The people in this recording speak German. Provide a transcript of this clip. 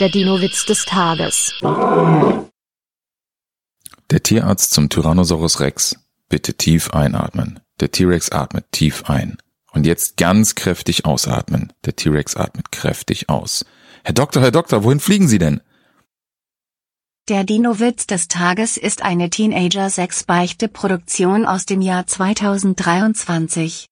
Der Dino-Witz des Tages. Der Tierarzt zum Tyrannosaurus Rex. Bitte tief einatmen. Der T-Rex atmet tief ein. Und jetzt ganz kräftig ausatmen. Der T-Rex atmet kräftig aus. Herr Doktor, Herr Doktor, wohin fliegen Sie denn? Der Dino-Witz des Tages ist eine Teenager-6-Beichte-Produktion aus dem Jahr 2023.